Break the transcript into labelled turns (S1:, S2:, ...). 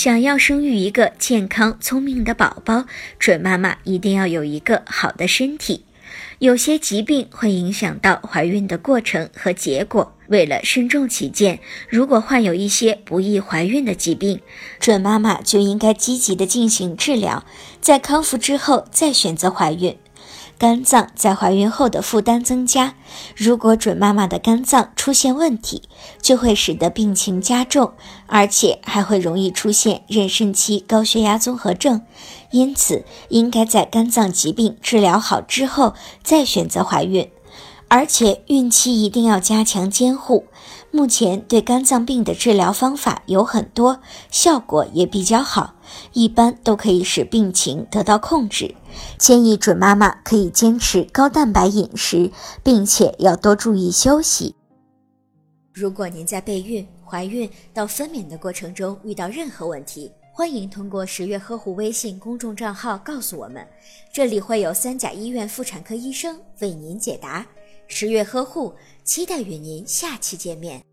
S1: 想要生育一个健康聪明的宝宝，准妈妈一定要有一个好的身体。有些疾病会影响到怀孕的过程和结果。为了慎重起见，如果患有一些不易怀孕的疾病，准妈妈就应该积极的进行治疗，在康复之后再选择怀孕。肝脏在怀孕后的负担增加，如果准妈妈的肝脏出现问题，就会使得病情加重，而且还会容易出现妊娠期高血压综合症。因此，应该在肝脏疾病治疗好之后再选择怀孕。而且孕期一定要加强监护。目前对肝脏病的治疗方法有很多，效果也比较好，一般都可以使病情得到控制。建议准妈妈可以坚持高蛋白饮食，并且要多注意休息。如果您在备孕、怀孕到分娩的过程中遇到任何问题，欢迎通过十月呵护微信公众账号告诉我们，这里会有三甲医院妇产科医生为您解答。十月呵护，期待与您下期见面。